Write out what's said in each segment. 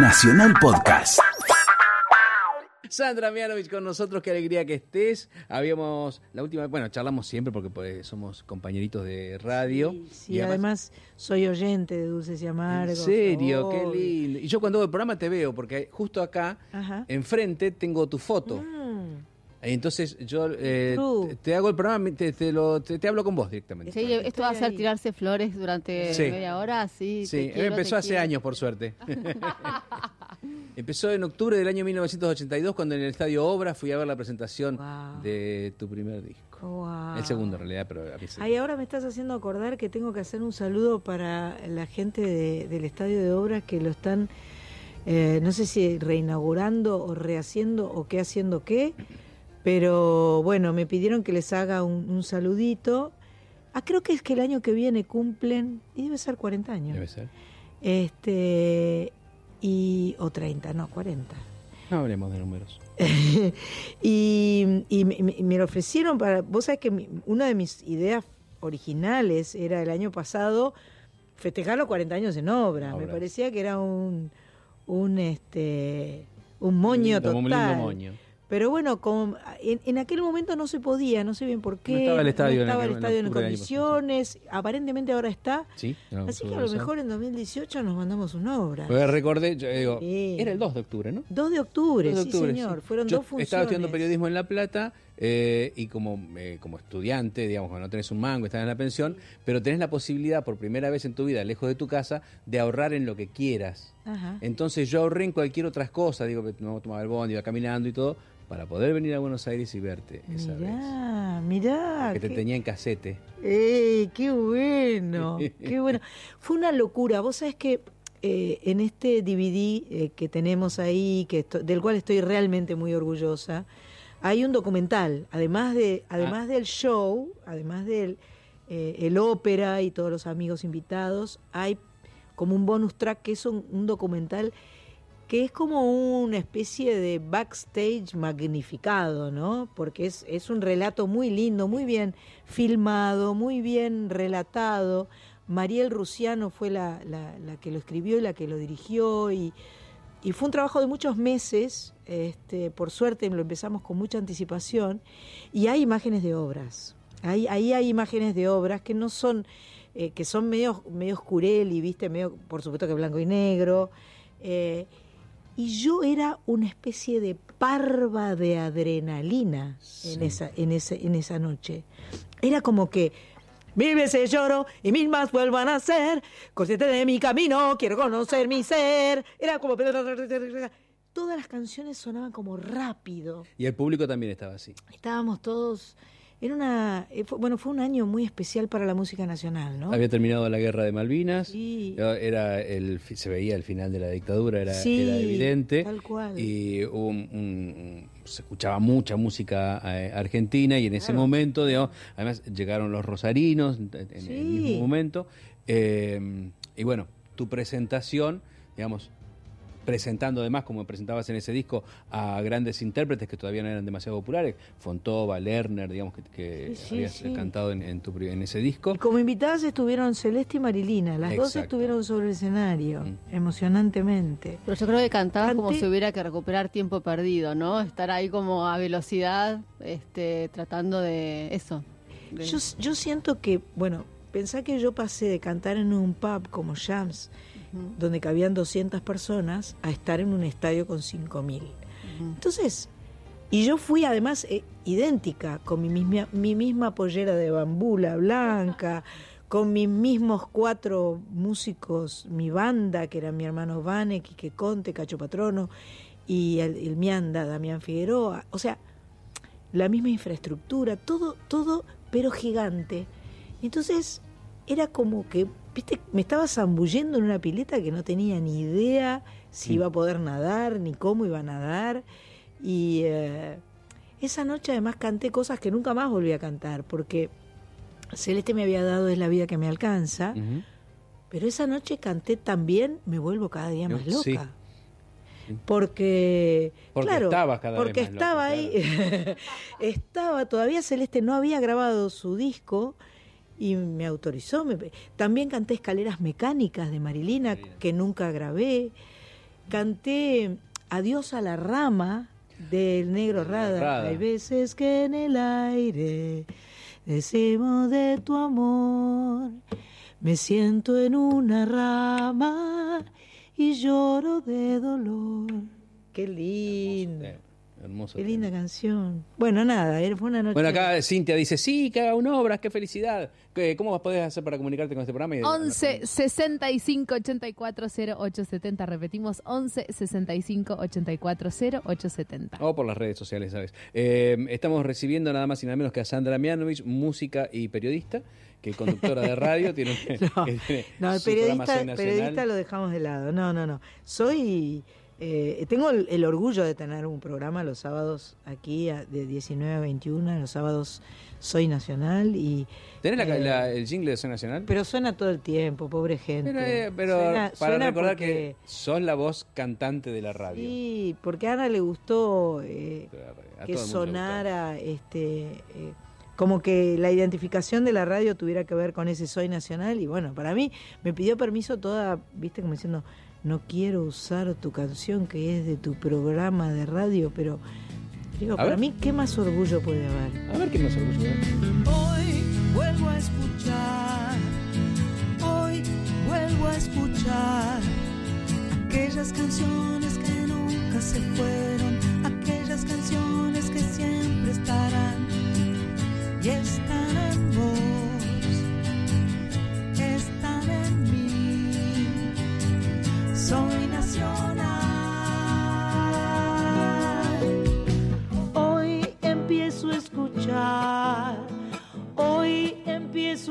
Nacional Podcast. Sandra Mianovich con nosotros, qué alegría que estés. Habíamos, la última vez, bueno, charlamos siempre porque pues, somos compañeritos de radio. Sí, sí, además, soy oyente de Dulces y Amargos. En serio, qué lindo. Y yo cuando hago el programa te veo, porque justo acá, Ajá. enfrente, tengo tu foto. Mm. Entonces yo eh, te, te hago el programa, te, te lo- te- te hablo con vos directamente. Sí, esto va a ser tirarse flores durante Sí. media hora, sí. Sí, quiero, empezó hace quiero. años, por suerte. empezó en octubre del año 1982, cuando en el Estadio Obra fui a ver la presentación Guau. de tu primer disco. Guau. El segundo, en realidad, pero a mí sí. Ay, ahora me estás haciendo acordar que tengo que hacer un saludo para la gente de- del Estadio de Obras que lo están, eh, no sé si reinaugurando o rehaciendo o qué haciendo qué, pero bueno, me pidieron que les haga un, un saludito. Ah, creo que es que el año que viene cumplen, y debe ser 40 años. Debe ser. Este, y, o 30, no, 40. No hablemos de números. y y me, me- me lo ofrecieron para. Vos sabés que mi- una de mis ideas originales era el año pasado festejar los 40 años en obra. Me parecía que era un. un este. un moño Lindo, total. Un lindo moño. Pero bueno, como en, en aquel momento no se podía, no sé bien por qué. No estaba el estadio en estaba aquel- el estadio en en condiciones. Aparentemente ahora está. Sí, no, Así que a lo mejor en 2018 nos mandamos una obra. Porque recordé, yo digo, Sí. era el 2 de octubre, ¿no? 2 de octubre, 2 de sí señor. sí. Fueron Yo dos funciones. Estaba estudiando periodismo en La Plata eh, y como, eh, como estudiante, digamos, cuando no tenés un mango, estás en la pensión, pero tenés la posibilidad por primera vez en tu vida, lejos de tu casa, de ahorrar en lo que quieras. Ajá. Entonces yo ahorré en cualquier otra cosa, digo, que no tomaba el bondi, iba caminando y todo, para poder venir a Buenos Aires y verte esa vez. Mirá, mirá. Que te qué- tenía en casete. ¡Ey, qué bueno! ¡Qué bueno! Fue una locura. Vos sabés que eh, en este DVD eh, que tenemos ahí, que esto- del cual estoy realmente muy orgullosa, hay un documental. Además, de, además del show, además del eh, el ópera y todos los amigos invitados, hay como un bonus track que es un, un documental que es como una especie de backstage magnificado, ¿no? Porque es, es un relato muy lindo, muy bien filmado, muy bien relatado. Mariel Rusiano fue la, la- que lo escribió y la que lo dirigió y, y fue un trabajo de muchos meses, este, por suerte lo empezamos con mucha anticipación y hay imágenes de obras. Ahí, ahí hay imágenes de obras que no son, eh, que son medio, medio oscureli, viste, medio, por supuesto que blanco y negro. eh, y yo era una especie de parva de adrenalina en, esa, en, ese, en esa noche. Era como que mil veces lloro y mil más vuelvan a ser. Consciente de mi camino, quiero conocer mi ser. Era como. Todas las canciones sonaban como rápido. Y el público también estaba así. Estábamos todos. Era una. eh, bueno, fue un año muy especial para la música nacional, ¿no? Había terminado la guerra de Malvinas. Sí. Era el, se veía el final de la dictadura, era, Sí, era evidente. tal cual. Y hubo un- un- se escuchaba mucha música eh, argentina y en ese momento, digamos, además llegaron los rosarinos en, en el Sí. mismo momento. eh, y bueno, tu presentación, digamos, presentando además, como presentabas en ese disco, a grandes intérpretes que todavía no eran demasiado populares, Fontova, Lerner, digamos, que, que Sí, sí, habías sí. cantado en, en tu en ese disco. Y como invitadas estuvieron Celeste y Marilina. Las dos estuvieron sobre el escenario, Mm. emocionantemente. Pero yo creo que cantabas como si hubiera que recuperar tiempo perdido, ¿no? Estar ahí como a velocidad, este, tratando de eso. de- Yo, yo siento que, bueno, pensá que yo pasé de cantar en un pub como Shams, Ujú, donde cabían 200 personas, a estar en un estadio con 5.000. ujú. Entonces, y yo fui además eh, idéntica, con mi misma, mi misma pollera de bambula blanca, con mis mismos cuatro músicos, mi banda, que eran mi hermano Vane, Quique Conte, Cacho Patrono, y el, el Mianda, Damián Figueroa. O sea, la misma infraestructura, todo, todo, pero gigante. Entonces, era como que, viste, me estaba zambullendo en una pileta que no tenía ni idea si iba a poder nadar, ni cómo iba a nadar. Y eh, esa noche además canté cosas que nunca más volví a cantar, porque Celeste me había dado Es la vida que me alcanza, pero esa noche canté también Me vuelvo cada día más loca. Sí. Porque, Porque claro, estabas cada vez más loca, estaba ahí, estaba, todavía Celeste no había grabado su disco y me autorizó. también canté Escaleras Mecánicas de Marilina, Marilina. que nunca grabé. canté Adiós a la rama del negro Rada. Rada. Hay veces que en el aire decimos de tu amor. Me siento en una rama y lloro de dolor. Qué lindo. Hermoso. Qué tema. linda canción. Bueno, nada, era- fue una noche. Bueno, acá Cintia dice, sí, que haga una obra, qué felicidad. ¿Qué- ¿Cómo podés hacer para comunicarte con este programa? Y- 11 65 84 0870. Repetimos, 11 65 84 0870. O por las redes sociales, ¿sabes? Eh, estamos recibiendo nada más y nada menos que a Sandra Mianovich, música y periodista, que conductora de radio, tiene, No, que tiene no, el periodista lo dejamos de lado. No, no, no. Soy. Eh, tengo el, el orgullo de tener un programa los sábados aquí a- de 19 a 21. Los sábados soy nacional y. ¿Tenés la- eh, la- el jingle de Soy Nacional? Pero suena todo el tiempo, pobre gente. Pero, eh, pero Suena- para suena recordar porque- que sos la voz cantante de la radio. Sí, porque a Ana le gustó eh. A que sonara este como que la identificación de la radio tuviera que ver con ese soy nacional y bueno para mí me pidió permiso toda viste como diciendo no quiero usar tu canción que es de tu programa de radio pero digo A para ver. mí qué más orgullo puede haber. A ver qué nos orgullo. ¿eh? Hoy vuelvo a escuchar, hoy vuelvo a escuchar aquellas canciones que nunca se fueron,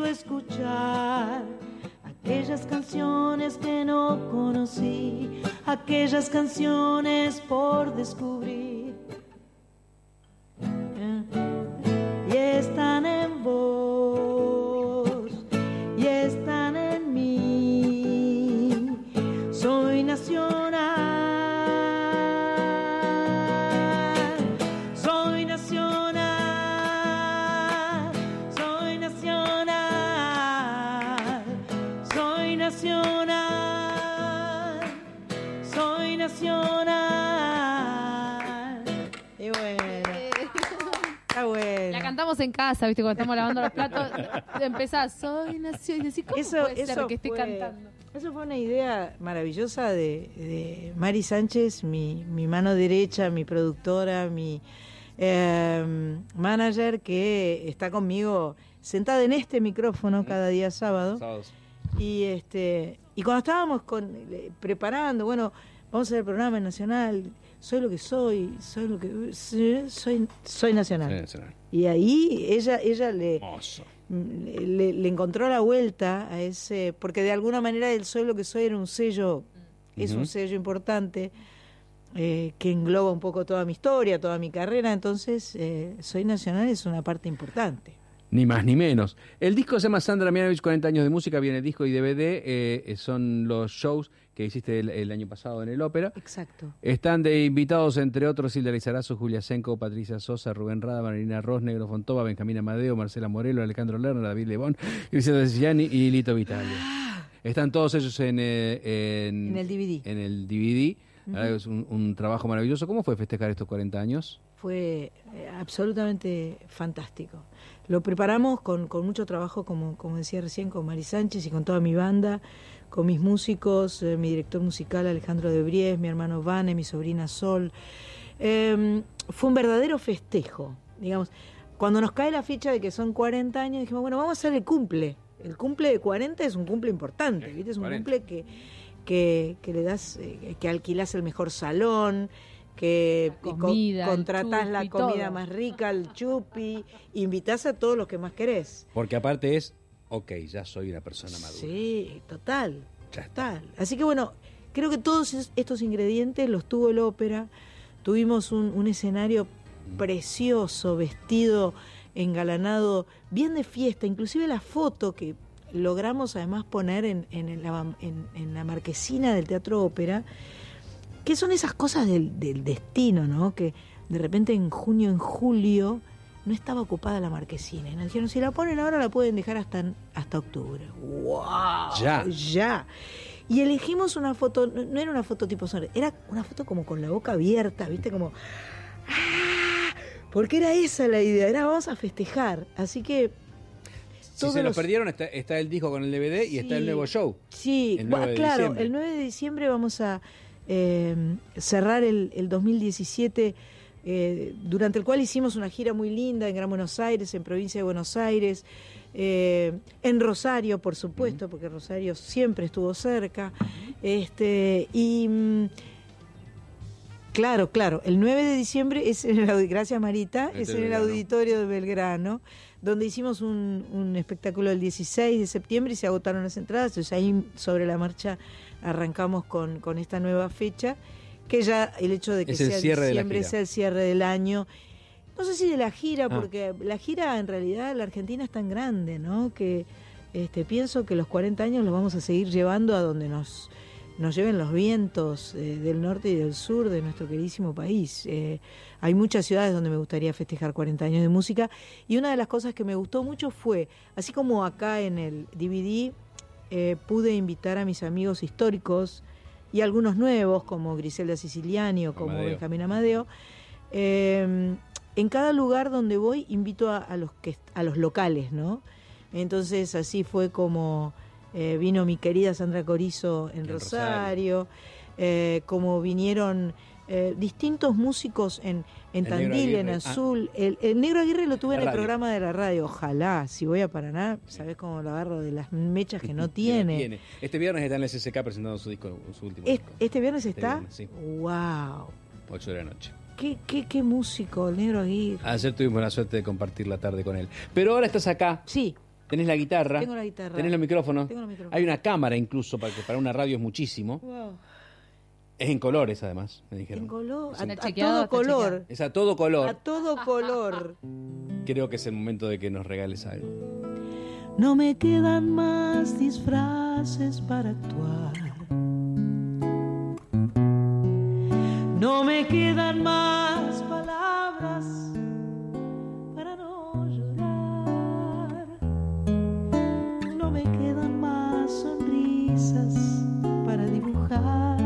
escuchar aquellas canciones que no conocí, aquellas canciones por descubrir. En casa, ¿viste? Cuando estamos lavando los platos, empezás, soy nación. Y decís, ¿cómo Eso, puede ser eso que esté fue, cantando? Eso fue una idea maravillosa de, de Mari Sánchez, mi, mi mano derecha, mi productora, mi eh, manager, que está conmigo sentada en este micrófono cada día sábado. Sábados. Y este y cuando estábamos con, eh, preparando, bueno, vamos a hacer el programa nacional, soy lo que soy, soy lo que soy, soy, nacional. Soy Nacional. Y ahí ella, ella le, le, le encontró la vuelta a ese, porque de alguna manera el soy lo que soy era un sello, es un sello importante eh, que engloba un poco toda mi historia, toda mi carrera, entonces eh, Soy Nacional es una parte importante. Ni más ni menos. El disco se llama Sandra Mianovich, 40 años de música, viene disco y DVD. eh, son los shows que hiciste el, el año pasado en el ópera. Exacto. Están de invitados, entre otros, Silvia Lizarazo, Julia Senco, Patricia Sosa, Rubén Rada, Marina Ross, Negro Fontova, Benjamín Amadeo, Marcela Morelo, Alejandro Lerner, David Lebón, Cristian Siciliani y Lito Vitale. Están todos ellos en, eh, en, En el DVD. En el DVD. Que Es un, un trabajo maravilloso. ¿Cómo fue festejar estos 40 años? Fue eh, absolutamente fantástico. Lo preparamos con, con mucho trabajo, como, como decía recién, con Mari Sánchez y con toda mi banda, con mis músicos, eh, mi director musical Alejandro de Bries, mi hermano Vane, mi sobrina Sol. Eh, fue un verdadero festejo, digamos. Cuando nos cae la ficha de que son 40 años, dijimos, bueno, vamos a hacer el cumple. El cumple de 40 es un cumple importante, ¿viste? Es un 40. cumple que, que, que le das, eh, que alquilás el mejor salón, que La co- comida, el contratás la comida todo. más rica, el chupi, invitás a todos los que más querés. Porque aparte es, ok, ya soy una persona madura. Sí, total, Ya está. total. Así que bueno, creo que todos es- estos ingredientes los tuvo el ópera. Tuvimos un, un escenario precioso, vestido, engalanado, bien de fiesta. Inclusive la foto que logramos además poner en, en la, en- en la marquesina del Teatro Ópera, que son esas cosas del, del destino, ¿no? Que de repente en junio, en julio, no estaba ocupada la marquesina. Y nos dijeron, si la ponen ahora la pueden dejar hasta, hasta octubre. ¡Wow! Ya. Ya. Y elegimos una foto, no, era una foto tipo sonrisa, era una foto como con la boca abierta, ¿viste? Como. ¡ah! Porque era esa la idea, era vamos a festejar. Así que. Si todos se lo los- perdieron, está, está el disco con el DVD y está el nuevo show. Sí, El bueno, 9 de claro, diciembre. el 9 de diciembre vamos a eh, cerrar el, el 2017, eh, durante el cual hicimos una gira muy linda en Gran Buenos Aires, en provincia de Buenos Aires, eh, en Rosario, por supuesto, porque Rosario siempre estuvo cerca. Este, y mm, claro, claro, el 9 de diciembre es en el gracias Marita, Este es en el Belgrano. auditorio de Belgrano, donde hicimos un, un espectáculo el 16 de septiembre y se agotaron las entradas, entonces ahí sobre la marcha arrancamos con, con esta nueva fecha, que ya el hecho de que Es el sea cierre de la diciembre es el cierre del año. No sé si de la gira, Ah. porque la gira en realidad la Argentina es tan grande, ¿no? Que este, pienso que los 40 años los vamos a seguir llevando a donde nos, nos lleven los vientos eh, del norte y del sur de nuestro queridísimo país. Eh, hay muchas ciudades donde me gustaría festejar 40 años de música y una de las cosas que me gustó mucho fue, así como acá en el DVD eh, pude invitar a mis amigos históricos y algunos nuevos como Griselda Siciliani o como Amadeo. Benjamín Amadeo. eh, en cada lugar donde voy invito a, a los que a los locales, ¿no? Entonces así fue como eh, vino mi querida Sandra Corizo en, En Rosario, eh, como vinieron eh, distintos músicos en, en El Tandil, en. Ah. Azul. El, el Negro Aguirre lo tuve en el programa de la radio. Ojalá, si voy a Paraná, ¿sabes cómo lo agarro de las mechas que no Que tiene? Este viernes está en el SSK presentando su disco, su último Es- disco. ¿Este viernes Este está? viernes, sí. ¡Wow! 8 de la noche. ¿Qué, qué, qué músico, el Negro Aguirre? Ayer tuvimos la suerte de compartir la tarde con él. Pero ahora estás acá, Sí, tenés la guitarra, tengo la guitarra. tenés los micrófonos, Tengo los micrófonos. hay una cámara incluso, para que para una radio es muchísimo. Wow. Es en colores además, me dijeron. En color, a, a chequeado, todo color. Es a todo color. A todo color. Creo que es el momento de que nos regales algo. No me quedan más disfraces para actuar. No me quedan más palabras para no llorar. No me quedan más sonrisas para dibujar.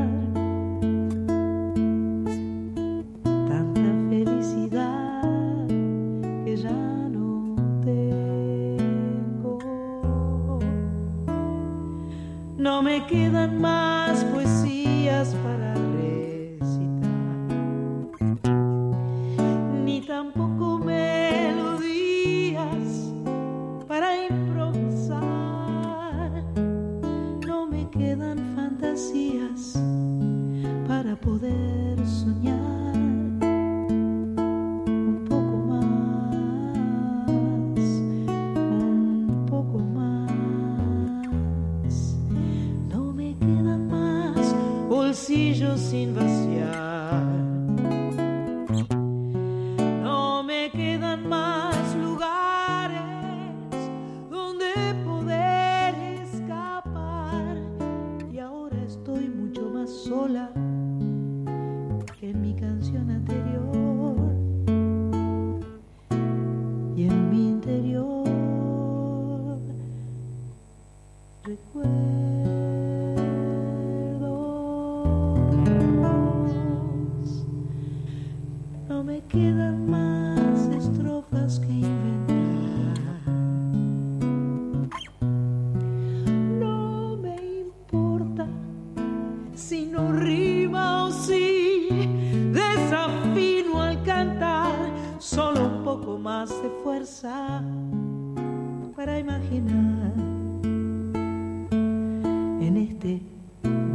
Quedan más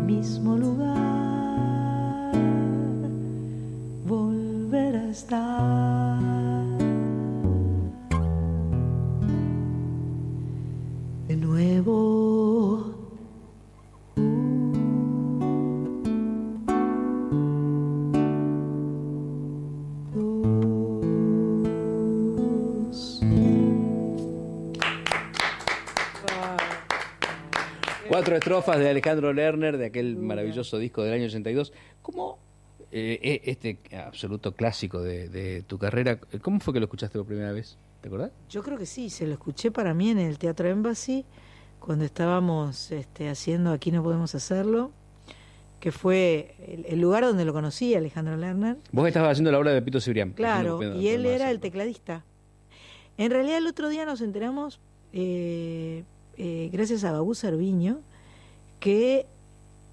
mismo lugar volver a estar. Estrofas de Alejandro Lerner, de aquel maravilloso disco del año 82. ¿Cómo eh, eh, este absoluto clásico de, de tu carrera, cómo fue que lo escuchaste por primera vez? ¿Te acordás? Yo creo que sí, se lo escuché para mí en el Teatro Embassy cuando estábamos este, haciendo Aquí no podemos hacerlo, que fue el, el lugar donde lo conocí, Alejandro Lerner. Vos estabas haciendo la obra de Pepito Cibrián. Claro, y él era el tecladista. En realidad el otro día nos enteramos, eh, eh, gracias a Babú Cerviño, que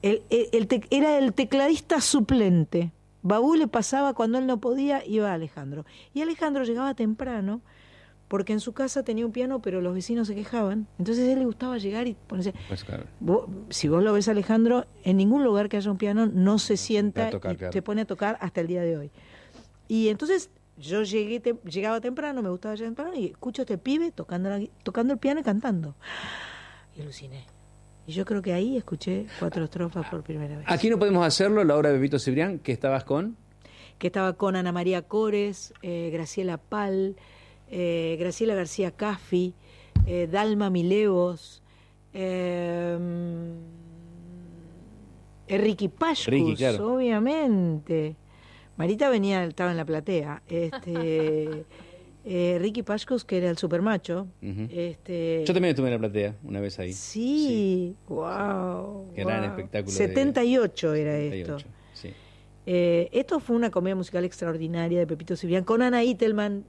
el- el- el tec- era el tecladista suplente. Babú le pasaba cuando él no podía, iba a Alejandro. Y Alejandro llegaba temprano porque en su casa tenía un piano, pero los vecinos se quejaban. Entonces a él le gustaba llegar y ponerse... Pues, claro. Vos- si vos lo ves, Alejandro, en ningún lugar que haya un piano no se sienta tocar, y claro. te pone a tocar hasta el día de hoy. Y entonces yo llegué te- llegaba temprano, me gustaba llegar temprano y escucho a este pibe tocando, la tocando el piano y cantando. Y aluciné. Y yo creo que ahí escuché cuatro estrofas por primera vez. Aquí no podemos hacerlo, la obra de Pepito Cibrián, que estabas con. que estaba con Ana María Cores, eh, Graciela Pal, eh, Graciela García Caffi, eh, Dalma Milevos, Ricky Pashkus, Ricky, claro. obviamente. Marita venía, estaba en la platea. Este, eh, Ricky Pashkus, que era el supermacho. Este, Yo también estuve en la platea una vez ahí. Sí, wow. Gran wow. espectáculo de- 78 era 78, esto. Sí. Eh, esto fue una comedia musical extraordinaria de Pepito Cibrián con Ana Itelman,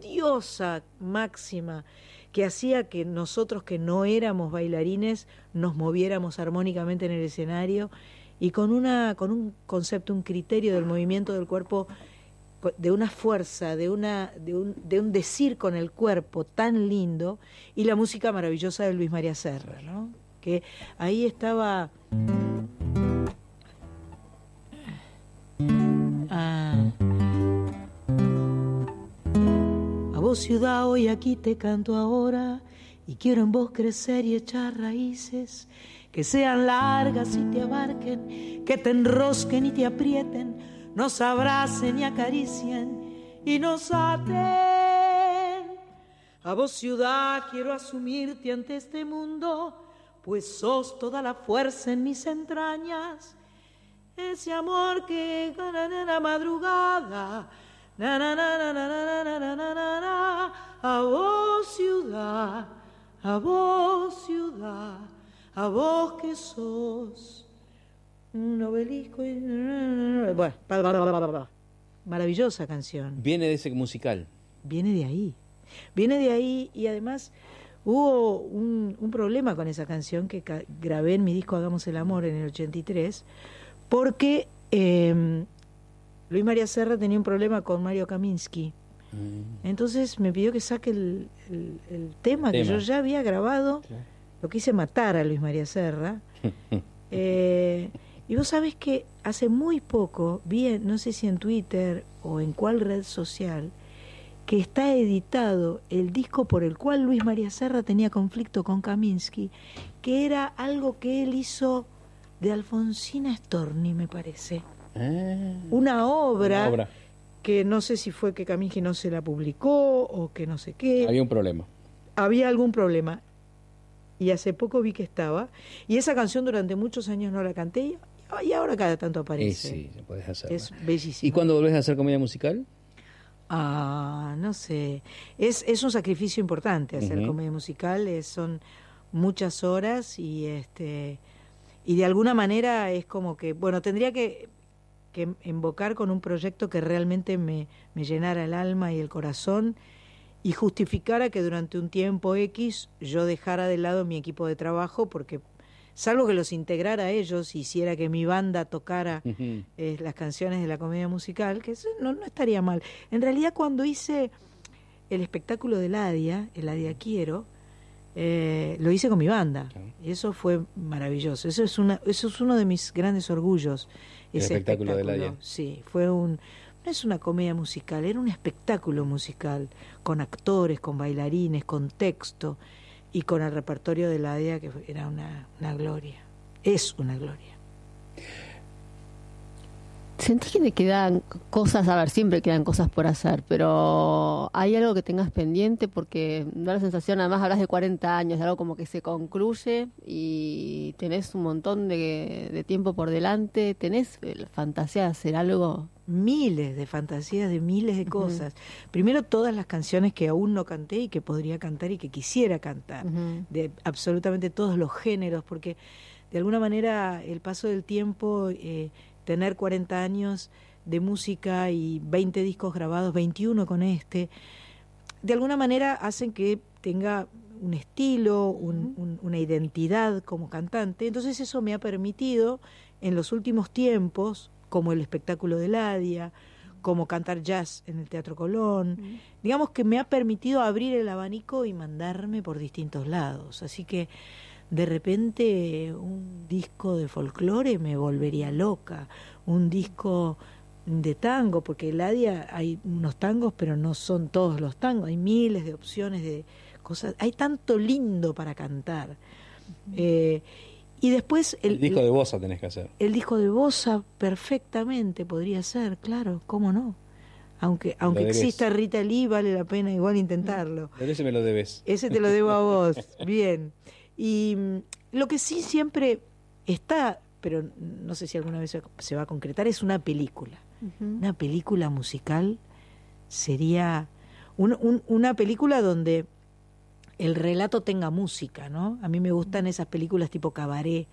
diosa máxima, que hacía que nosotros que no éramos bailarines nos moviéramos armónicamente en el escenario y con una con un concepto, un criterio del movimiento del cuerpo de una fuerza, de una de un, de un decir con el cuerpo tan lindo y la música maravillosa de Luis María Serra, ¿no? Que ahí estaba Ah. A vos ciudad hoy aquí te canto ahora y quiero en vos crecer y echar raíces que sean largas y te abarquen, que te enrosquen y te aprieten, nos abracen y acaricien y nos aten. A vos ciudad quiero asumirte ante este mundo, pues sos toda la fuerza en mis entrañas. Ese amor que ganan en la madrugada, a vos ciudad, a vos ciudad, a vos que sos un obelisco. y- Bueno, maravillosa canción Viene de ese musical. viene de ahí. Viene de ahí y además hubo un, un problema con esa canción que ca- grabé en mi disco Hagamos el Amor en el 83, porque eh, Luis María Serra tenía un problema con Mario Kaminsky. Entonces me pidió que saque el, el- el tema, que yo ya había grabado. Lo quise matar a Luis María Serra. Eh, y vos sabés que hace muy poco vi, no sé si en Twitter o en cuál red social, que está editado el disco por el cual Luis María Serra tenía conflicto con Kaminsky, que era algo que él hizo de Alfonsina Storni, me parece. Ah, Una obra, una obra. que no sé si fue que Kaminsky no se la publicó o que no sé qué Había un problema. había algún problema. Y hace poco vi que estaba. Y esa canción durante muchos años no la canté y, y ahora cada tanto Eh, aparece. sí, se puedes hacerlo. Es bellísimo. ¿Y cuándo volvés a hacer comedia musical? Ah, no sé. Es, es un sacrificio importante hacer comedia musical. es- son muchas horas y este y de alguna manera es como que, bueno, tendría que, que invocar con un proyecto que realmente me, me llenara el alma y el corazón y justificara que durante un tiempo X yo dejara de lado mi equipo de trabajo porque salvo que los integrara a ellos, hiciera que mi banda tocara eh, las canciones de la comedia musical, que eso no, no estaría mal. En realidad cuando hice el espectáculo del Adia, el Adia Quiero, eh, lo hice con mi banda. Y eso fue maravilloso. Eso es, una, eso es uno de mis grandes orgullos. El ese espectáculo Adia. Sí, fue un... No es una comedia musical, era un espectáculo musical, con actores, con bailarines, con texto y con el repertorio de la ADEA, que era una, una gloria. Es una gloria. Sentí que te quedan cosas, a ver, siempre quedan cosas por hacer, pero ¿hay algo que tengas pendiente? Porque da la sensación, además hablas de 40 años, de algo como que se concluye y tenés un montón de, de tiempo por delante, ¿tenés eh, la fantasía de hacer algo miles de fantasías de miles de cosas. Primero todas las canciones que aún no canté y que podría cantar y que quisiera cantar, de absolutamente todos los géneros, porque de alguna manera el paso del tiempo, eh, tener 40 años de música y 20 discos grabados, 21 con este, de alguna manera hacen que tenga un estilo, un- un- una identidad como cantante. Entonces eso me ha permitido en los últimos tiempos, como el espectáculo de Ladia, como cantar jazz en el Teatro Colón, digamos que me ha permitido abrir el abanico y mandarme por distintos lados. Así que de repente un disco de folclore me volvería loca, un disco de tango, porque en Ladia hay unos tangos, pero no son todos los tangos, hay miles de opciones de cosas, hay tanto lindo para cantar. Eh, y después El, el, disco de Bosa tenés que hacer. el disco de Bosa perfectamente podría ser, claro, ¿cómo no? Aunque, aunque exista Rita Lee, vale la pena igual intentarlo. Pero ese me lo debes. Ese te lo debo a vos. Bien. Y mm, lo que sí siempre está, pero no sé si alguna vez se- va a concretar, es una película. Una película musical sería un- un- una película donde el relato tenga música, ¿no? A mí me gustan esas películas tipo cabaret,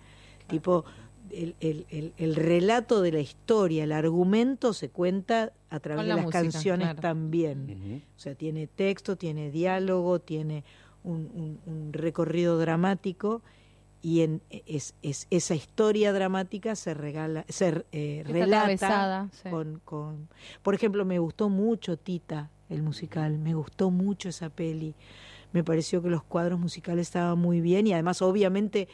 tipo el, el- el- el relato de la historia, el argumento se cuenta a través de la las música, canciones claro. también. O sea, tiene texto, tiene diálogo, tiene un, un- un recorrido dramático y en es, es- esa historia dramática se regala, se eh, relata sí. con, con, por ejemplo, me gustó mucho Tita, el musical, me gustó mucho esa peli. Me pareció que los cuadros musicales estaban muy bien y además obviamente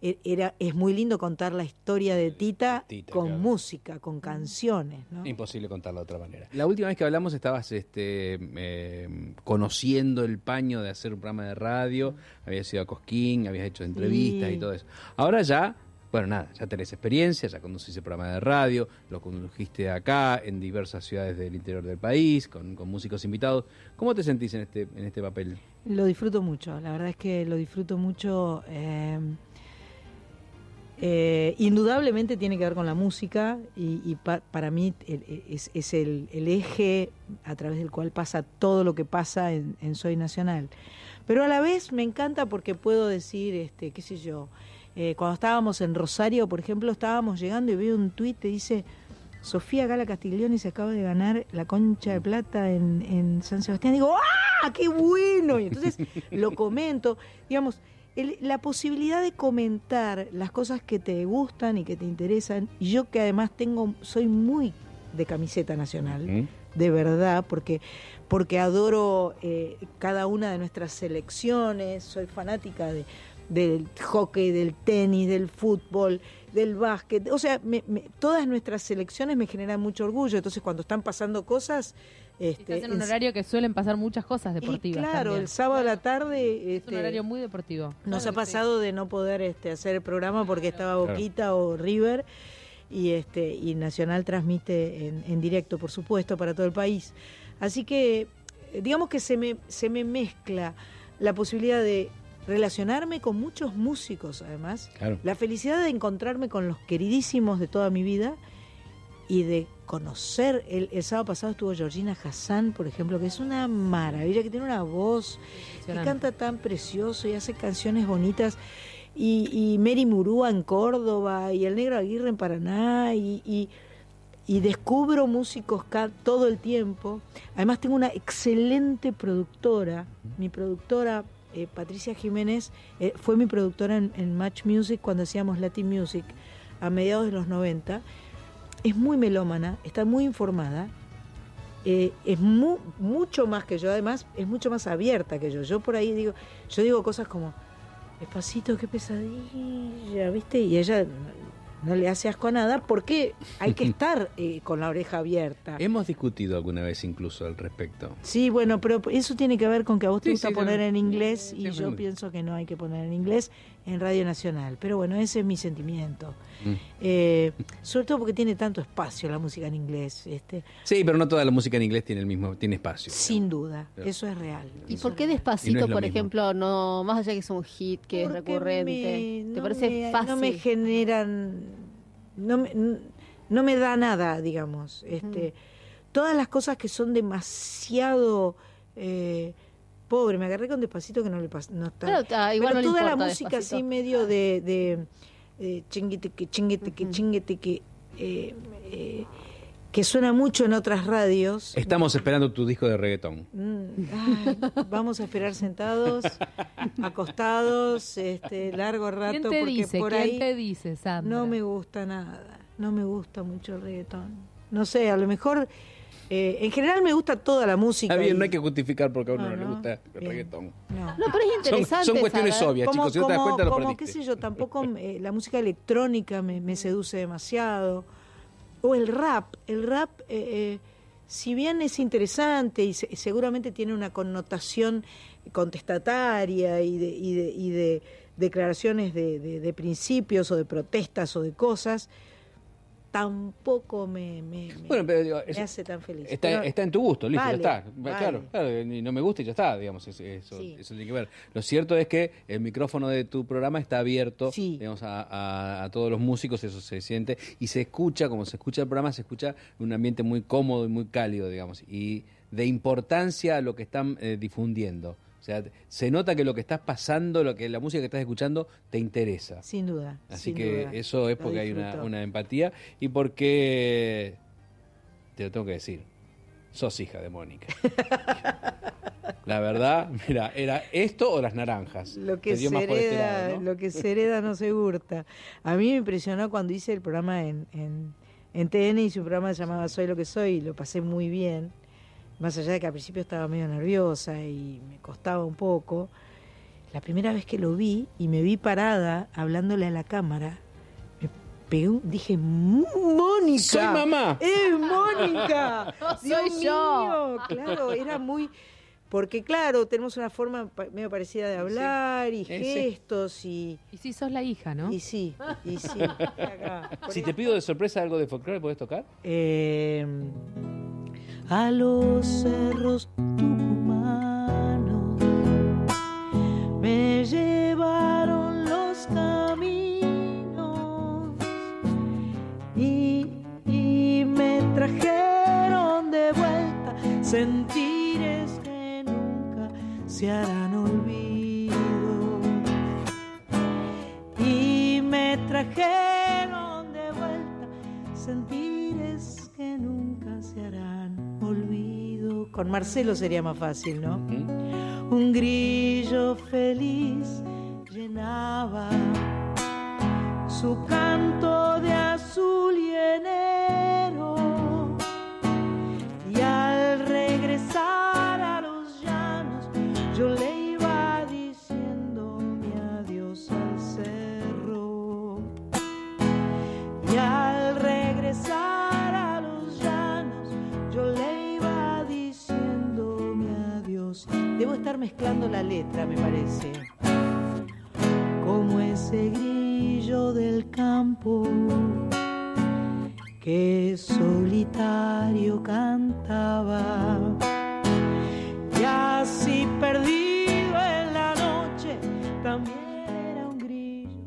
e- era es muy lindo contar la historia de Tita, Tita, con claro. música, con canciones, ¿no? Imposible contarlo de otra manera. La última vez que hablamos estabas este, eh, conociendo el paño de hacer un programa de radio, habías ido a Cosquín, habías hecho entrevistas Sí. y todo eso. Ahora ya, bueno, nada, ya tenés experiencia, ya conducís el programa de radio, lo condujiste acá, en diversas ciudades del interior del país, con, con músicos invitados. ¿Cómo te sentís en este, en este papel? Lo disfruto mucho, la verdad es que lo disfruto mucho. eh, eh, indudablemente tiene que ver con la música y, pa- para mí es, es el, el eje a través del cual pasa todo lo que pasa en, en Soy Nacional. Pero a la vez me encanta porque puedo decir, este, qué sé yo, eh, cuando estábamos en Rosario, por ejemplo, estábamos llegando y veo un tuit que dice, Sofía Gala Castiglioni se acaba de ganar la concha de plata en, en San Sebastián. Digo, ¡ah, qué bueno! Y entonces lo comento. Digamos, el- la posibilidad de comentar las cosas que te gustan y que te interesan. Yo que además tengo, soy muy de camiseta nacional ¿Mm? de verdad, porque, porque adoro eh, cada una de nuestras selecciones, soy fanática de, del hockey, del tenis, del fútbol, del básquet, o sea, me- me- todas nuestras selecciones me generan mucho orgullo, entonces cuando están pasando cosas... Este, Estás en un horario que suelen pasar muchas cosas y deportivas. claro, también. el sábado a la tarde... Es un este, horario muy deportivo. nos Claro ha pasado de no poder este, hacer el programa porque estaba Boquita o River y este y Nacional transmite en, en directo, por supuesto, para todo el país. Así que digamos que se me, se me mezcla la posibilidad de relacionarme con muchos músicos, además, Claro. la felicidad de encontrarme con los queridísimos de toda mi vida y de conocer. El, el sábado pasado estuvo Georgina Hassan, por ejemplo, que es una maravilla, que tiene una voz, que canta tan precioso y hace canciones bonitas. Y, y Mary Murúa en Córdoba, y el Negro Aguirre en Paraná, y, y, y descubro músicos todo el tiempo. Además tengo una excelente productora, mi productora eh, Patricia Jiménez eh, fue mi productora en, Match Music cuando hacíamos Latin Music a mediados de los 90. Es muy melómana, está muy informada, eh, es mu- mucho más que yo, además es mucho más abierta que yo. Yo por ahí digo, yo digo cosas como, despacito, qué pesadilla, ¿viste? Y ella no, le hace asco a nada porque hay que estar eh, con la oreja abierta. Hemos discutido alguna vez incluso al respecto. Sí, bueno, pero eso tiene que ver con que a vos te Sí, gusta sí, poner en inglés Sí, y yo pienso que no hay que poner en inglés en Radio Nacional. Pero bueno, ese es mi sentimiento. Mm. Eh, sobre todo porque tiene tanto espacio la música en inglés. Este, Sí, pero no toda la música en inglés tiene el mismo, tiene espacio. sin duda, Pero- eso es real. ¿Y por qué despacito, no por mismo. ejemplo, no más allá que es un hit, que es recurrente? me- ¿Te no parece me- fácil? No me generan. No me, n- no me da nada, digamos. Este, todas las cosas que son demasiado eh, pobre, me agarré con despacito que no le pasa, no está. Pero, ah, igual Pero no le toda la música Despacito. así medio de, de eh, chinguete que chinguete que chinguete que eh, eh, que suena mucho en otras radios. Estamos esperando tu disco de reggaetón. Mm, ay, vamos a esperar sentados, acostados, este largo rato ¿Quién te porque dice? por ¿Quién ahí te dice, Sandra? no me gusta nada, no me gusta mucho el reggaetón. No sé, a lo mejor, eh, en general me gusta toda la música. Está bien, y- no hay que justificar porque a uno No, no, le gusta el bien. reggaetón. No. No, pero es Son, interesante. son cuestiones saber. obvias, Como, chicos. Si no te das como- cuenta, lo como, perdiste. qué sé yo, tampoco eh, la música electrónica me, me seduce demasiado. O el rap. El rap, eh, eh, si bien es interesante y se- seguramente tiene una connotación contestataria y de, y de, y de declaraciones de, de- de principios o de protestas o de cosas, tampoco me, me- me- Bueno, pero digo, me eso hace tan feliz. está, Pero- está en tu gusto, listo, Vale, ya está. vale. Claro, claro, y no me gusta y ya está, digamos, eso, eso, Sí. eso tiene que ver. Lo cierto es que el micrófono de tu programa está abierto, Sí. digamos, a, a- a todos los músicos, eso se siente y se escucha, como se escucha el programa, se escucha en un ambiente muy cómodo y muy cálido, digamos, y de importancia a lo que están eh, difundiendo. Sea, se nota que lo que estás pasando, lo que la música que estás escuchando, te interesa. Sin duda. Así sin que duda. eso es porque hay una, empatía y porque, te lo tengo que decir, sos hija de Mónica. La verdad, mira, era esto o las naranjas. Lo que, se por este hereda, lado, ¿no? lo que se hereda no se hurta. A mí me impresionó cuando hice el programa en, en, en TN, hice un programa llamado Soy lo que soy y lo pasé muy bien. Más allá de que al principio estaba medio nerviosa y me costaba un poco. La primera vez que lo vi y me vi parada hablándole a la cámara, me pegué un- dije, Mónica. ¡Soy mamá! ¡Es Mónica! Soy Dios yo. mío, claro, era muy... Porque claro, tenemos una forma medio parecida de hablar y sí. gestos y... Y si sos la hija, ¿no? Y sí, y sí. acá. Si te pido de sorpresa algo de folclore, ¿puedes tocar? Eh, a los cerros tucumanos. Me llevaron los caminos y, y me trajeron de vuelta sentires que nunca se harán Con Marcelo sería más fácil, ¿no? ¿Mm? Un grillo feliz llenaba su canto de mezclando la letra, me parece. Como ese grillo del campo que solitario cantaba. Y así perdido en la noche, también era un grillo,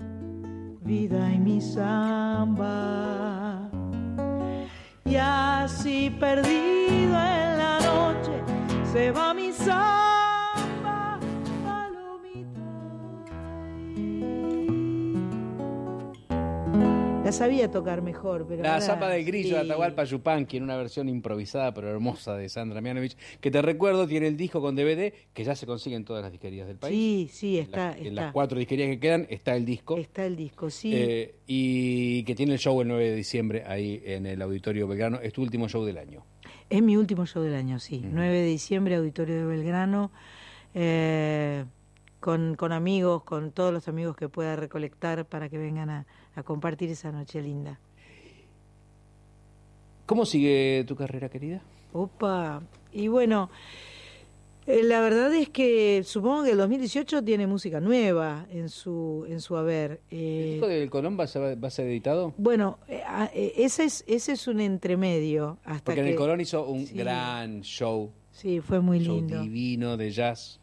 vida y mi samba. Y así perdido La sabía tocar mejor, pero. La ahora zapa del grillo de sí. Atahualpa Yupanqui en una versión improvisada pero hermosa de Sandra Mianovich, que te recuerdo tiene el disco con DVD que ya se consigue en todas las disquerías del país. Sí, sí, En está. En las cuatro disquerías que quedan está el disco. Está el disco, sí. Eh, y que tiene el show el 9 de diciembre ahí en el Auditorio Belgrano. Es tu último show del año. Es mi último show del año, sí. 9 de diciembre, Auditorio de Belgrano. eh, con, con amigos, con todos los amigos que pueda recolectar para que vengan a, a compartir esa noche linda. ¿Cómo sigue tu carrera, querida? Opa. Y bueno, eh, la verdad es que supongo que el 2018 tiene música nueva en su, en su haber. ¿El Eh, disco del Colón va a ser, va a ser editado? bueno, eh, ah, eh, ese, es, ese es un entremedio. Hasta Porque en que, el Colón hizo un sí. gran show, Sí, fue muy show lindo. divino de jazz.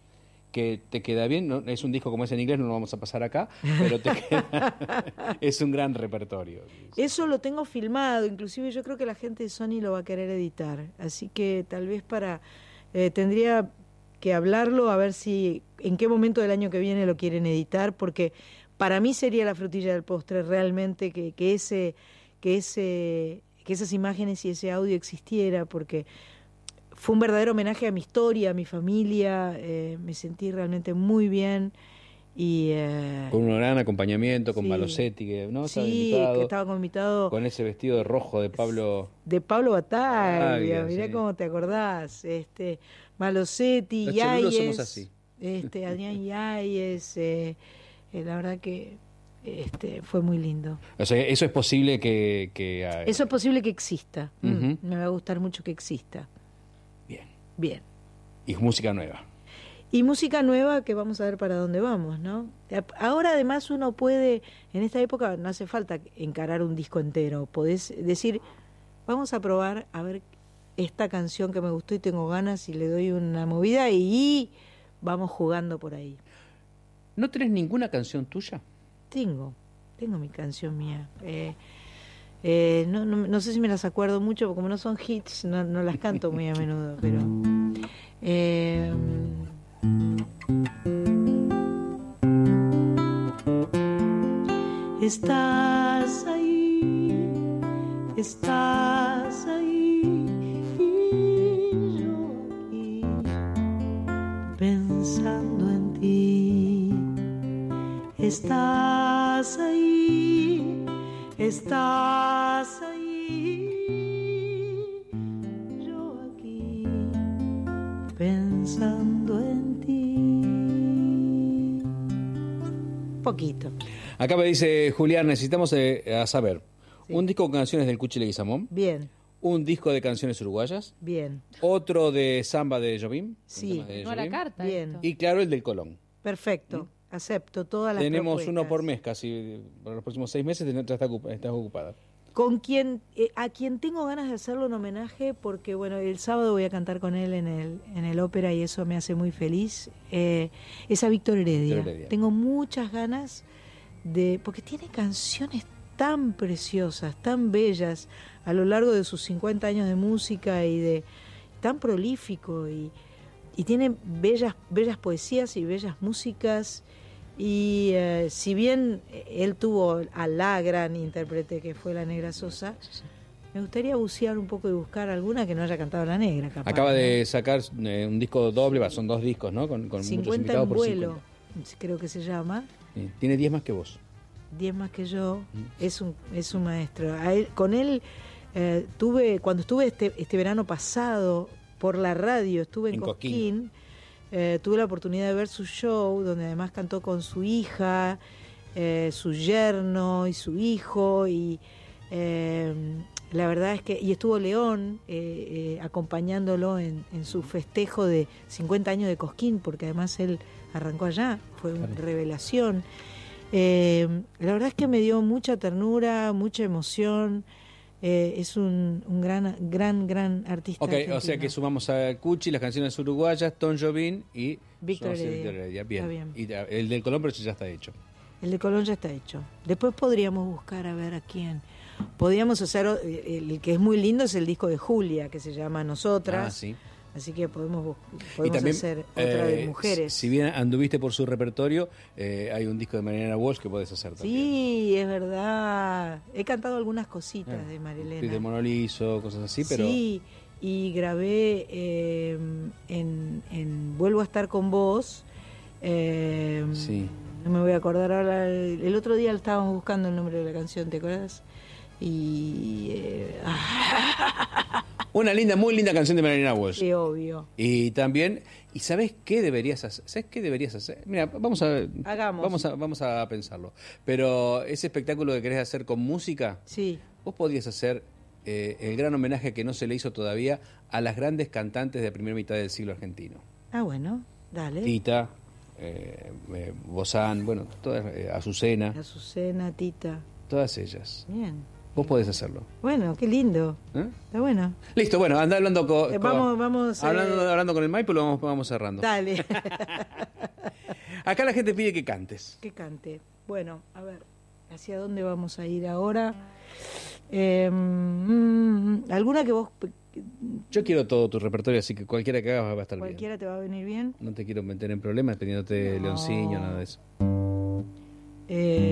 Que te queda bien. ¿no? Es un disco como es en inglés, no lo vamos a pasar acá, pero te queda, es un gran repertorio. Eso lo tengo filmado, inclusive yo creo que la gente de Sony lo va a querer editar, así que tal vez para eh, tendría que hablarlo a ver si en qué momento del año que viene lo quieren editar, porque para mí sería la frutilla del postre realmente que, que ese que ese que esas imágenes y ese audio existiera, porque fue un verdadero homenaje a mi historia, a mi familia, eh, me sentí realmente muy bien y eh, Con un gran acompañamiento, con Sí. Malosetti, que ¿no? Estaba sí, invitado, que estaba invitado con ese vestido de rojo de Pablo. de Pablo Bataglia, mirá sí. cómo te acordás, este Malosetti, Los Yáñez, somos así. este Adrián Yáñez, eh, eh, la verdad que este fue muy lindo. O sea, eso es posible que... que ah, Eso es posible que exista. Mm. Me va a gustar mucho que exista. Bien. Y música nueva. Y música nueva que vamos a ver para dónde vamos, ¿no? Ahora además uno puede, en esta época no hace falta encarar un disco entero, podés decir, vamos a probar a ver esta canción que me gustó y tengo ganas y le doy una movida y vamos jugando por ahí. ¿No tenés ninguna canción tuya? Tengo, tengo mi canción mía. Eh, eh, no, no, no sé si me las acuerdo mucho, porque como no son hits, no, no las canto muy a menudo, pero... eh, Estás ahí, estás ahí pensando en ti. Estás ahí, estás poquito. Acá me dice Julián, necesitamos eh, a saber, un disco con canciones del Cuchi Leguizamón, Bien, un disco de canciones uruguayas, bien, otro de samba de Jobim, Sí. de No a la carta. Bien. esto. y claro el del Colón. perfecto. Acepto todas las Tenemos propuestas. uno por mes casi, por los próximos seis meses ya está ocup- estás ocupada. Con quien, eh, a quien tengo ganas de hacerle un homenaje, porque bueno, el sábado voy a cantar con él en el, en el ópera y eso me hace muy feliz, eh, es a Víctor Heredia. Tengo muchas ganas de, porque tiene canciones tan preciosas, tan bellas, a lo largo de sus 50 años de música y de tan prolífico y, y tiene bellas, bellas poesías y bellas músicas. Y eh, si bien él tuvo a la gran intérprete que fue la Negra Sosa, me gustaría bucear un poco y buscar alguna que no haya cantado la Negra. Capaz, Acaba de sacar eh, un disco doble, va, son dos discos, ¿no? Con, con muchos 50 invitados en por vuelo, 50. creo que se llama. Sí, Tiene 10 más que vos. 10 más que yo, Mm. es un, es un maestro. A él- con él eh, tuve, cuando estuve este, este verano pasado por la radio, estuve en, En Cosquín. Cosquín, eh, tuve la oportunidad de ver su show, donde además cantó con su hija, eh, su yerno y su hijo, y eh, la verdad es que, y estuvo León acompañándolo en, en su festejo de 50 años de Cosquín, porque además él arrancó allá, fue una revelación. La verdad es que me dio mucha ternura, mucha emoción. Eh, es un, un gran, gran, gran artista. Ok, o sea que sumamos a Cuchi, las canciones uruguayas, Tom Jobim y Víctor Heredia. Bien. Está bien. Y eh, el del Colón, pero eso ya está hecho. El de Colón ya está hecho. Después podríamos buscar a ver a quién. Podríamos hacer, el, el que es muy lindo es el disco de Julia, que se llama Nosotras. Ah, sí. Así que podemos, podemos también, hacer otra de eh, mujeres. Si bien anduviste por su repertorio, eh, hay un disco de Mariana Walsh que podés hacer también. Sí, es verdad. He cantado algunas cositas Eh, de Marilena. Peter Monolizo, cosas así, pero Sí, y grabé eh, en, en Vuelvo a estar con vos. eh, Sí. No me voy a acordar ahora. El, el otro día estábamos buscando el nombre de la canción, ¿te acuerdas? Y. una linda, muy linda canción de Mariana Walsh. qué obvio. Y también, ¿y sabes qué deberías hacer? ¿Sabes qué deberías hacer? Mira, vamos a Hagamos. vamos a vamos a pensarlo. Pero ese espectáculo que querés hacer con música, Sí, vos podrías hacer eh, el gran homenaje que no se le hizo todavía a las grandes cantantes de la primera mitad del siglo argentino. ah, bueno, dale. Tita, eh, eh, Bozán, bueno, todas, eh, Azucena, Azucena, Tita. todas ellas. Bien. Vos podés hacerlo. Bueno, qué lindo. ¿eh? Está bueno. Listo, bueno, anda hablando con. Eh, con- vamos- vamos, eh, Hablando, hablando con el Maipo, lo vamos, vamos cerrando. Dale. Acá la gente pide que cantes. que cante. Bueno, a ver, ¿hacia dónde vamos a ir ahora? Mm, ¿Alguna que vos, Yo quiero todo tu repertorio, así que cualquiera que hagas va a estar cualquiera te va a venir bien? bien. No te quiero meter en problemas pidiéndote No. leoncillo, nada de eso. Eh,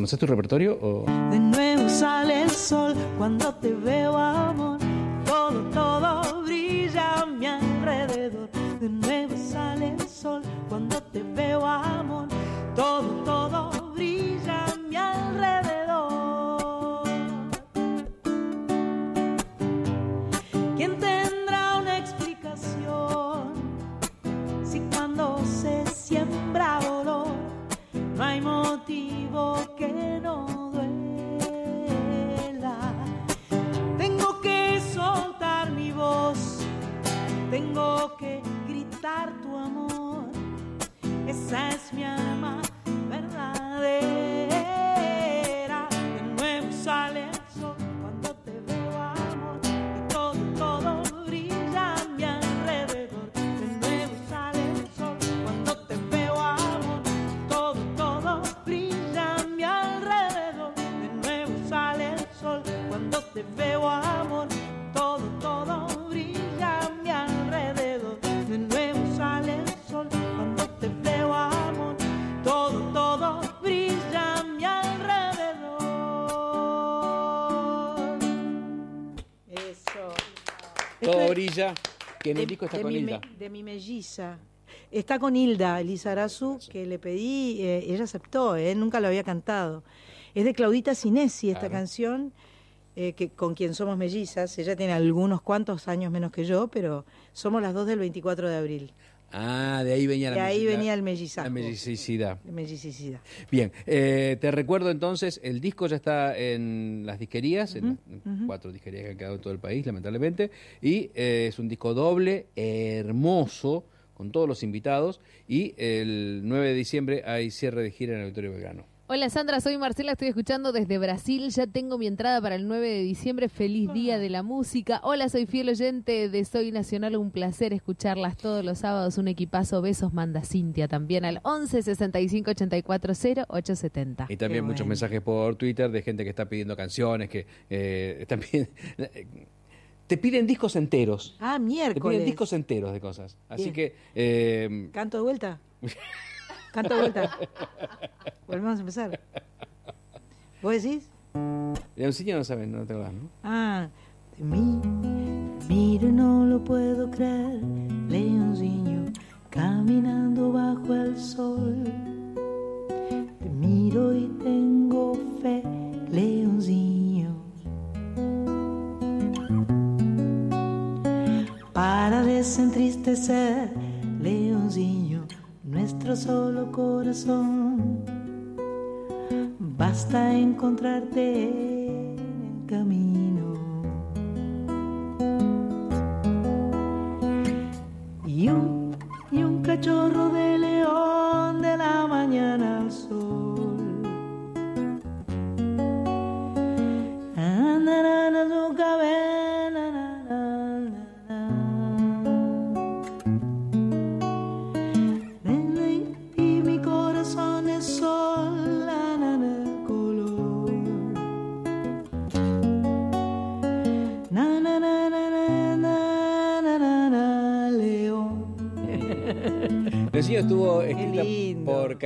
¿Conoces tu repertorio o.? De nuevo sale el sol cuando te veo, amor. Todo, todo brilla a mi alrededor. De nuevo sale el sol cuando te veo, amor. Todo, todo te veo, amor, todo, todo brilla a mi alrededor. De nuevo sale el sol cuando te veo, amor, todo, todo brilla a mi alrededor. Eso. Todo brilla, que en el disco está de con mi, Hilda. me- de mi melliza. Está con Hilda Lizarazu, que le pedí, eh, ella aceptó, eh, nunca lo había cantado. Es de Claudita Sinesi esta Claro. canción, eh, que, con quien somos mellizas. Ella tiene algunos cuantos años menos que yo, pero somos las dos del 24 de abril. Ah, de ahí venía la De ahí venía el mellizaje. La mellicidad. De mellicidad. Bien, eh, te recuerdo entonces, el disco ya está en las disquerías, en las cuatro disquerías que han quedado en todo el país, lamentablemente, y eh, es un disco doble, hermoso, con todos los invitados, y el 9 de diciembre hay cierre de gira en el Auditorio Belgrano. Hola Sandra, soy Marcela, estoy escuchando desde Brasil. Ya tengo mi entrada para el 9 de diciembre. Feliz día de la música. Hola, soy fiel oyente de Soy Nacional. Un placer escucharlas todos los sábados. Un equipazo. Besos manda Cintia también al 11 65 84 0 870. Y también Qué muchos bueno. mensajes por Twitter de gente que está pidiendo canciones, que eh, pidiendo- te piden discos enteros. Ah, Te miércoles. piden discos enteros de cosas. Así Bien. que eh, ¿Canto de vuelta? ¿Canto de vuelta? Volvemos a empezar. ¿Vos decís? Leoncillo no saben, no te lo dan, ¿no? Ah, De mí, miro y no lo puedo creer, leoncillo caminando bajo el sol. Te miro y tengo fe, leoncillo. Para desentristecer, leoncillo, nuestro solo corazón. Basta encontrarte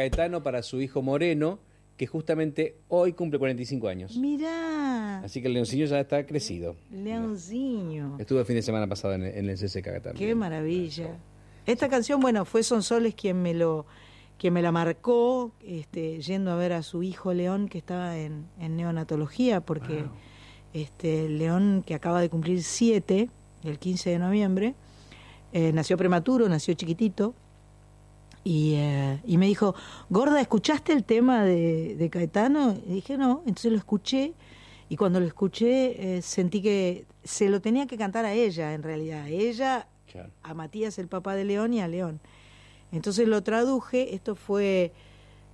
Caetano para su hijo Moreno, que justamente hoy cumple 45 años. mirá, Así que el Leoncillo ya está crecido. Leoncillo. Estuvo el fin de semana pasado en, en el CCK también. Qué maravilla. Esta canción, bueno, fue Sonsoles quien me lo quien me la marcó, este, yendo a ver a su hijo León que estaba en, en neonatología, porque este León que acaba de cumplir siete, el 15 de noviembre, eh, nació prematuro, nació chiquitito, y, eh, y me dijo, Gorda, ¿escuchaste el tema de, de Caetano? Y dije, no, entonces lo escuché, y cuando lo escuché eh, sentí que se lo tenía que cantar a ella, en realidad, ella Claro. a Matías, el papá de León, y a León. Entonces lo traduje, esto fue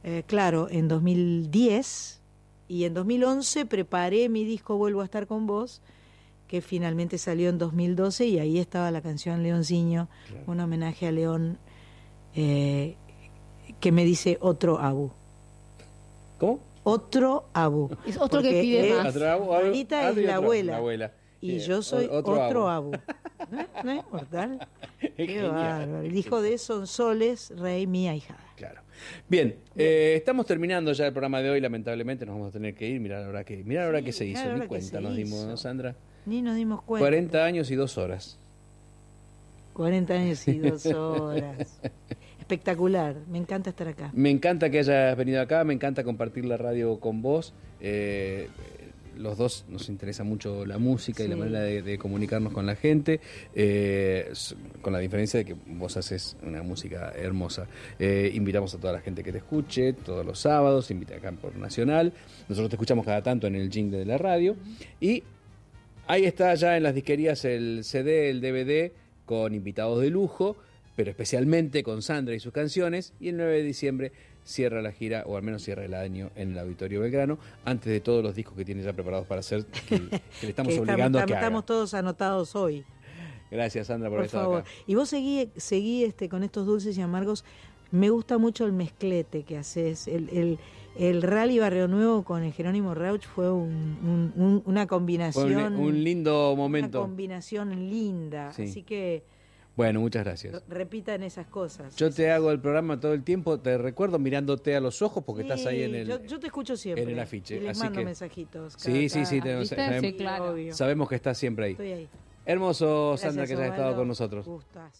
eh, claro, en 2010 y en 2011 preparé mi disco Vuelvo a estar con vos, que finalmente salió en 2012 y ahí estaba la canción Leonciño, Claro. un homenaje a León eh, que me dice otro Abu. ¿Cómo? Otro Abu. Es otro que pide es- más. Otro abu- abu- Anita abu es y la otro- abuela. la abuela. Y Eh, yo soy otro, abu. ¿No? ¿No es mortal? Qué bárbaro. El hijo de Sonsoles, rey, mía hijada. Claro. Bien, eh, estamos terminando ya el programa de hoy, lamentablemente nos vamos a tener que ir. Mirá la hora que, mirá la hora Sí, que se hizo, ni cuenta nos dimos. ¿no, Sandra? Ni nos dimos cuenta. 40 años y dos horas. 40 años y dos horas. Espectacular. Me encanta estar acá. Me encanta que hayas venido acá, me encanta compartir la radio con vos. Eh, los dos nos interesa mucho la música y la manera de, de comunicarnos con la gente, eh, con la diferencia de que vos haces una música hermosa. Eh, invitamos a toda la gente que te escuche todos los sábados, invita acá por Nacional. Nosotros te escuchamos cada tanto en el jingle de la radio. Y Ahí está ya en las disquerías el CD, el DVD con invitados de lujo, pero especialmente con Sandra y sus canciones. Y el 9 de diciembre cierra la gira, o al menos cierra el año en el Auditorio Belgrano, antes de todos los discos que tiene ya preparados para hacer, que, que le estamos Que obligando a estamos, que haga. estamos todos anotados hoy. Gracias Sandra por, Por favor. acá. Y vos seguí, seguí este, con estos dulces y amargos. Me gusta mucho el mezclete que haces. El, el, el Rally Barrio Nuevo con el Jerónimo Rauch fue un- un- un- una Fue combinación. un, un lindo Una momento. combinación linda. Sí. Así que Bueno, muchas gracias. re- repitan esas cosas. Yo te hago el programa todo el tiempo, te recuerdo mirándote a los ojos porque estás ahí en el... Yo, yo te escucho siempre. en el afiche, Y les así mando que- mensajitos. Sí, sí, sí, te- ¿Viste? sabemos- claro. Que estás siempre ahí. Estoy ahí. Hermoso, Sandra, que hayas estado con nosotros. Gustazo.